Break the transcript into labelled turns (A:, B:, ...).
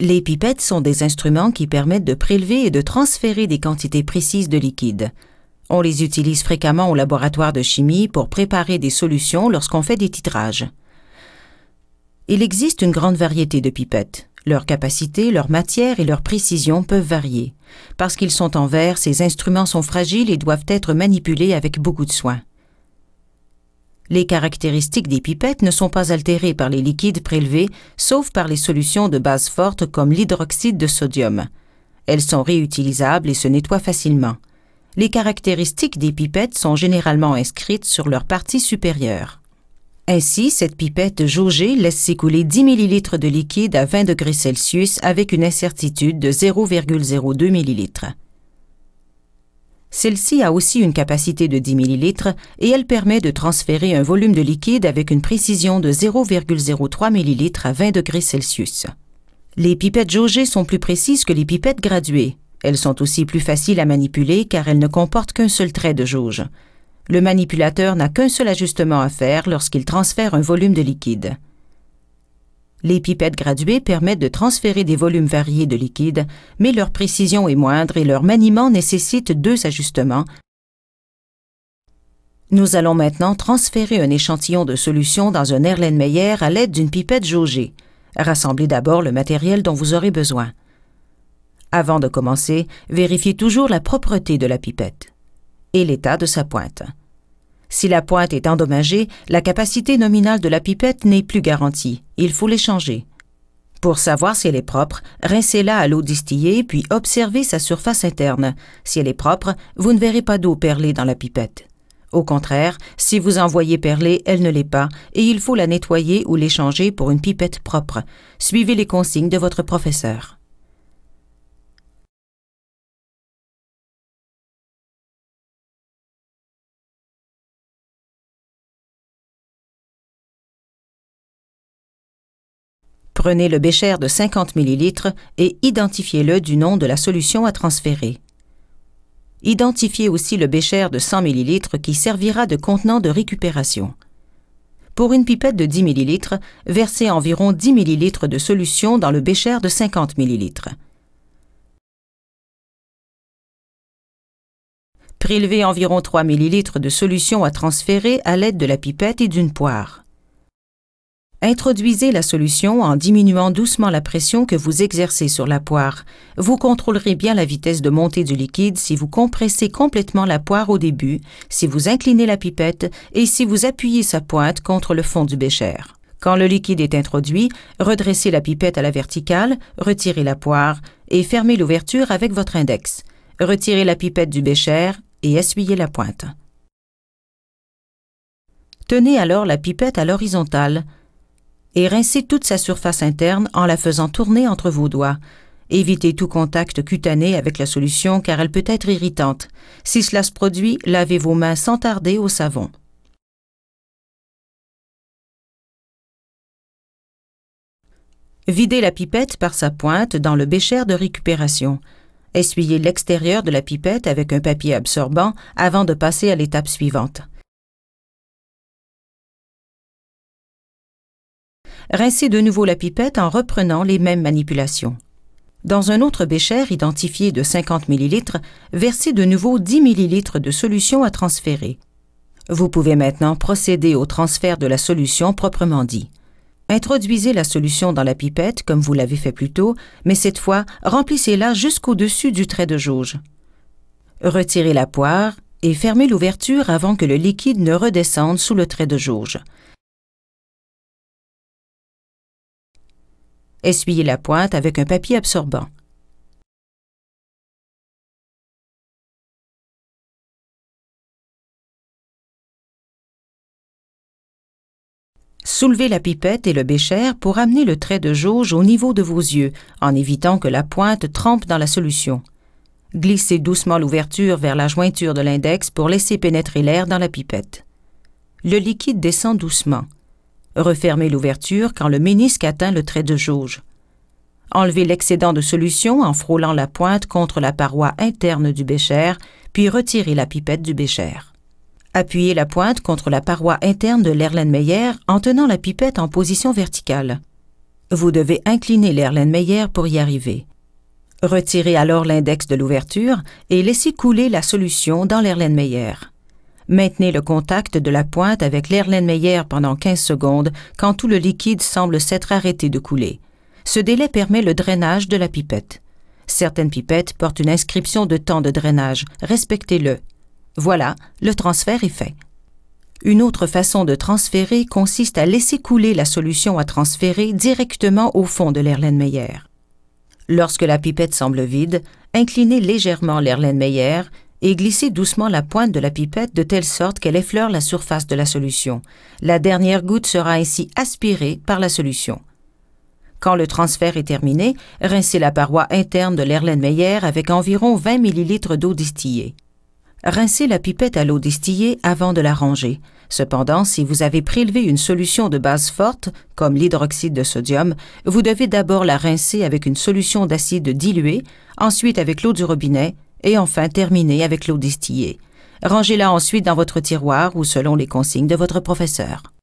A: Les pipettes sont des instruments qui permettent de prélever et de transférer des quantités précises de liquide. On les utilise fréquemment au laboratoire de chimie pour préparer des solutions lorsqu'on fait des titrages. Il existe une grande variété de pipettes. Leur capacité, leur matière et leur précision peuvent varier. Parce qu'ils sont en verre, ces instruments sont fragiles et doivent être manipulés avec beaucoup de soin. Les caractéristiques des pipettes ne sont pas altérées par les liquides prélevés, sauf par les solutions de base forte comme l'hydroxyde de sodium. Elles sont réutilisables et se nettoient facilement. Les caractéristiques des pipettes sont généralement inscrites sur leur partie supérieure. Ainsi, cette pipette jaugée laisse s'écouler 10 ml de liquide à 20 degrés Celsius avec une incertitude de 0,02 ml. Celle-ci a aussi une capacité de 10 ml et elle permet de transférer un volume de liquide avec une précision de 0,03 ml à 20 degrés Celsius. Les pipettes jaugées sont plus précises que les pipettes graduées. Elles sont aussi plus faciles à manipuler car elles ne comportent qu'un seul trait de jauge. Le manipulateur n'a qu'un seul ajustement à faire lorsqu'il transfère un volume de liquide. Les pipettes graduées permettent de transférer des volumes variés de liquide, mais leur précision est moindre et leur maniement nécessite deux ajustements. Nous allons maintenant transférer un échantillon de solution dans un Erlenmeyer à l'aide d'une pipette jaugée. Rassemblez d'abord le matériel dont vous aurez besoin. Avant de commencer, vérifiez toujours la propreté de la pipette et l'état de sa pointe. Si la pointe est endommagée, la capacité nominale de la pipette n'est plus garantie. Il faut l'échanger. Pour savoir si elle est propre, rincez-la à l'eau distillée puis observez sa surface interne. Si elle est propre, vous ne verrez pas d'eau perlée dans la pipette. Au contraire, si vous en voyez perler, elle ne l'est pas et il faut la nettoyer ou l'échanger pour une pipette propre. Suivez les consignes de votre professeur. Prenez le bécher de 50 ml et identifiez-le du nom de la solution à transférer. Identifiez aussi le bécher de 100 ml qui servira de contenant de récupération. Pour une pipette de 10 ml, versez environ 10 ml de solution dans le bécher de 50 ml. Prélevez environ 3 ml de solution à transférer à l'aide de la pipette et d'une poire. Introduisez la solution en diminuant doucement la pression que vous exercez sur la poire. Vous contrôlerez bien la vitesse de montée du liquide si vous compressez complètement la poire au début, si vous inclinez la pipette et si vous appuyez sa pointe contre le fond du bécher. Quand le liquide est introduit, redressez la pipette à la verticale, retirez la poire et fermez l'ouverture avec votre index. Retirez la pipette du bécher et essuyez la pointe. Tenez alors la pipette à l'horizontale, et rincez toute sa surface interne en la faisant tourner entre vos doigts. Évitez tout contact cutané avec la solution car elle peut être irritante. Si cela se produit, lavez vos mains sans tarder au savon. Videz la pipette par sa pointe dans le bécher de récupération. Essuyez l'extérieur de la pipette avec un papier absorbant avant de passer à l'étape suivante. Rincez de nouveau la pipette en reprenant les mêmes manipulations. Dans un autre bécher identifié de 50 ml, versez de nouveau 10 ml de solution à transférer. Vous pouvez maintenant procéder au transfert de la solution proprement dit. Introduisez la solution dans la pipette comme vous l'avez fait plus tôt, mais cette fois, remplissez-la jusqu'au-dessus du trait de jauge. Retirez la poire et fermez l'ouverture avant que le liquide ne redescende sous le trait de jauge. Essuyez la pointe avec un papier absorbant. Soulevez la pipette et le bécher pour amener le trait de jauge au niveau de vos yeux, en évitant que la pointe trempe dans la solution. Glissez doucement l'ouverture vers la jointure de l'index pour laisser pénétrer l'air dans la pipette. Le liquide descend doucement. Refermez l'ouverture quand le ménisque atteint le trait de jauge. Enlevez l'excédent de solution en frôlant la pointe contre la paroi interne du bécher, puis retirez la pipette du bécher. Appuyez la pointe contre la paroi interne de l'Erlenmeyer en tenant la pipette en position verticale. Vous devez incliner l'Erlenmeyer pour y arriver. Retirez alors l'index de l'ouverture et laissez couler la solution dans l'Erlenmeyer. Maintenez le contact de la pointe avec l'Erlenmeyer pendant 15 secondes quand tout le liquide semble s'être arrêté de couler. Ce délai permet le drainage de la pipette. Certaines pipettes portent une inscription de temps de drainage. Respectez-le. Voilà, le transfert est fait. Une autre façon de transférer consiste à laisser couler la solution à transférer directement au fond de l'Erlenmeyer. Lorsque la pipette semble vide, inclinez légèrement l'Erlenmeyer et glissez doucement la pointe de la pipette de telle sorte qu'elle effleure la surface de la solution. La dernière goutte sera ainsi aspirée par la solution. Quand le transfert est terminé, rincez la paroi interne de l'Erlenmeyer avec environ 20 ml d'eau distillée. Rincez la pipette à l'eau distillée avant de la ranger. Cependant, si vous avez prélevé une solution de base forte, comme l'hydroxyde de sodium, vous devez d'abord la rincer avec une solution d'acide dilué, ensuite avec l'eau du robinet, et enfin terminer avec l'eau distillée. Rangez-la ensuite dans votre tiroir ou selon les consignes de votre professeur.